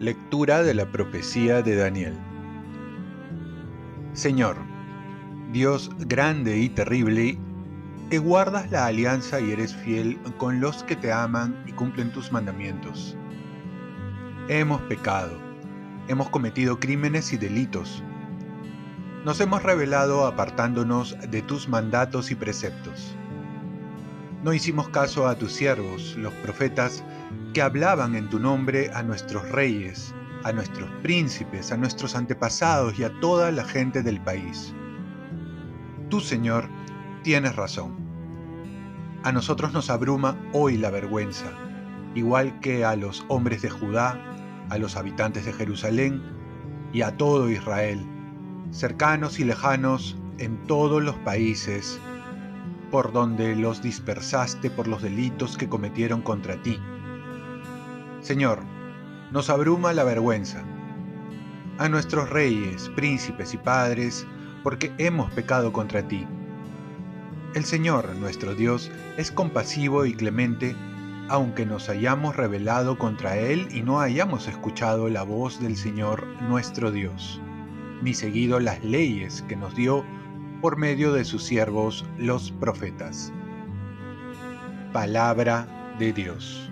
Lectura de la profecía de Daniel. Señor, Dios grande y terrible, que guardas la alianza y eres fiel con los que te aman y cumplen tus mandamientos. Hemos pecado, hemos cometido crímenes y delitos. Nos hemos rebelado apartándonos de tus mandatos y preceptos. No hicimos caso a tus siervos, los profetas, que hablaban en tu nombre a nuestros reyes, a nuestros príncipes, a nuestros antepasados y a toda la gente del país. Tú, Señor, tienes razón. A nosotros nos abruma hoy la vergüenza, igual que a los hombres de Judá, a los habitantes de Jerusalén y a todo Israel, cercanos y lejanos en todos los países, por donde los dispersaste por los delitos que cometieron contra ti Señor, nos abruma la vergüenza. A nuestros reyes, príncipes y padres, porque hemos pecado contra ti. El Señor, nuestro Dios, es compasivo y clemente, aunque nos hayamos rebelado contra Él y no hayamos escuchado la voz del Señor, nuestro Dios, ni seguido las leyes que nos dio por medio de sus siervos los profetas. Palabra de Dios.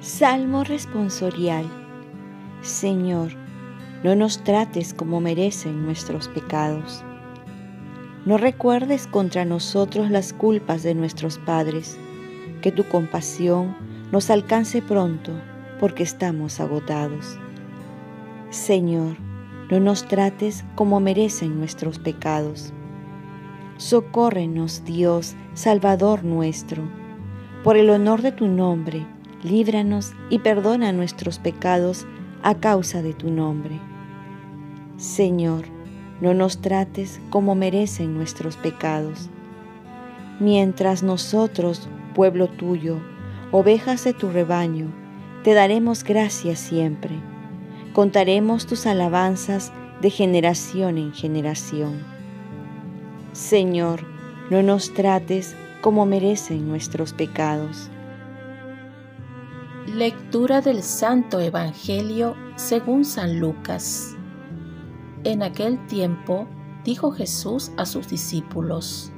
Salmo responsorial. Señor, no nos trates como merecen nuestros pecados. No recuerdes contra nosotros las culpas de nuestros padres. Que tu compasión nos alcance pronto, porque estamos agotados. Señor, no nos trates como merecen nuestros pecados. Socórrenos, Dios, Salvador nuestro, por el honor de tu nombre líbranos y perdona nuestros pecados a causa de tu nombre. Señor, no nos trates como merecen nuestros pecados. Mientras nosotros, pueblo tuyo, ovejas de tu rebaño, te daremos gracias siempre. Contaremos tus alabanzas de generación en generación. Señor, no nos trates como merecen nuestros pecados. Lectura del Santo Evangelio según San Lucas. En aquel tiempo dijo Jesús a sus discípulos,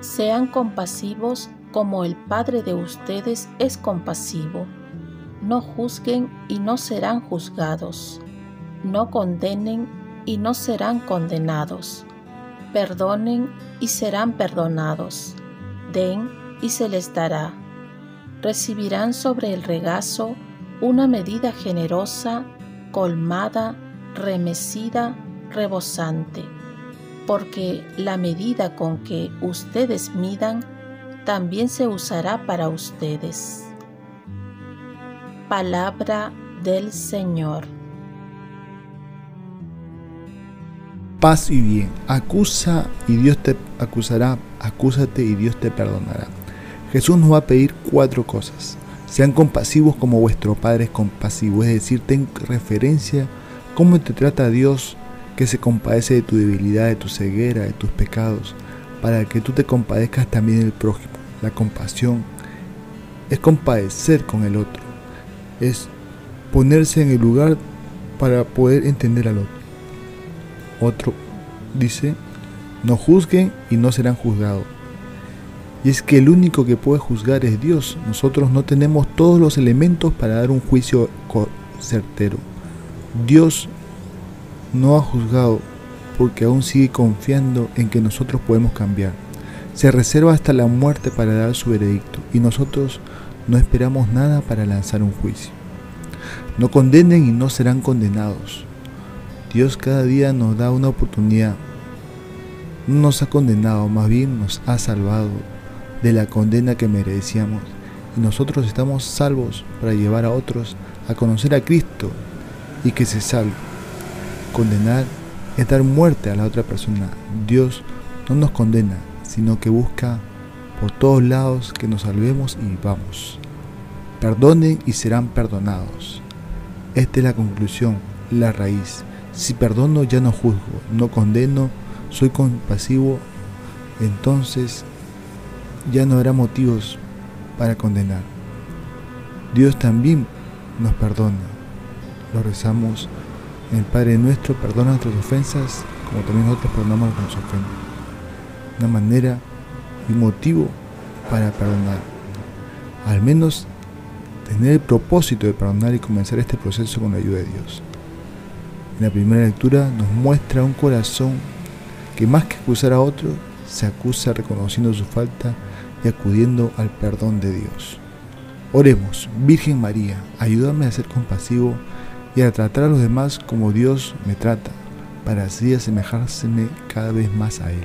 Sean compasivos como el Padre de ustedes es compasivo. No juzguen y no serán juzgados. No condenen y no serán condenados. Perdonen y serán perdonados. Den y se les dará recibirán sobre el regazo una medida generosa, colmada, remecida, rebosante, porque la medida con que ustedes midan también se usará para ustedes. Palabra del Señor. Paz y bien. Acusa y Dios te acusará. Acúsate y Dios te perdonará. Jesús nos va a pedir cuatro cosas. Sean compasivos como vuestro Padre es compasivo, es decir, ten referencia cómo te trata Dios que se compadece de tu debilidad, de tu ceguera, de tus pecados, para que tú te compadezcas también del prójimo. La compasión es compadecer con el otro, es ponerse en el lugar para poder entender al otro. Otro dice, no juzguen y no serán juzgados. Y es que el único que puede juzgar es Dios. Nosotros no tenemos todos los elementos para dar un juicio certero. Dios no ha juzgado porque aún sigue confiando en que nosotros podemos cambiar. Se reserva hasta la muerte para dar su veredicto y nosotros no esperamos nada para lanzar un juicio. No condenen y no serán condenados. Dios cada día nos da una oportunidad. No nos ha condenado, más bien nos ha salvado de la condena que merecíamos y nosotros estamos salvos para llevar a otros a conocer a Cristo y que se salve. Condenar es dar muerte a la otra persona. Dios no nos condena, sino que busca por todos lados que nos salvemos y vamos. Perdonen y serán perdonados. Esta es la conclusión, la raíz. Si perdono ya no juzgo, no condeno, soy compasivo, entonces ya no habrá motivos para condenar. Dios también nos perdona. Lo rezamos en el Padre nuestro, perdona nuestras ofensas, como también nosotros perdonamos a los que. Una manera y motivo para perdonar. Al menos tener el propósito de perdonar y comenzar este proceso con la ayuda de Dios. En la primera lectura nos muestra un corazón que más que acusar a otro, se acusa reconociendo su falta y acudiendo al perdón de Dios. Oremos, Virgen María, ayúdame a ser compasivo y a tratar a los demás como Dios me trata, para así asemejárseme cada vez más a Él.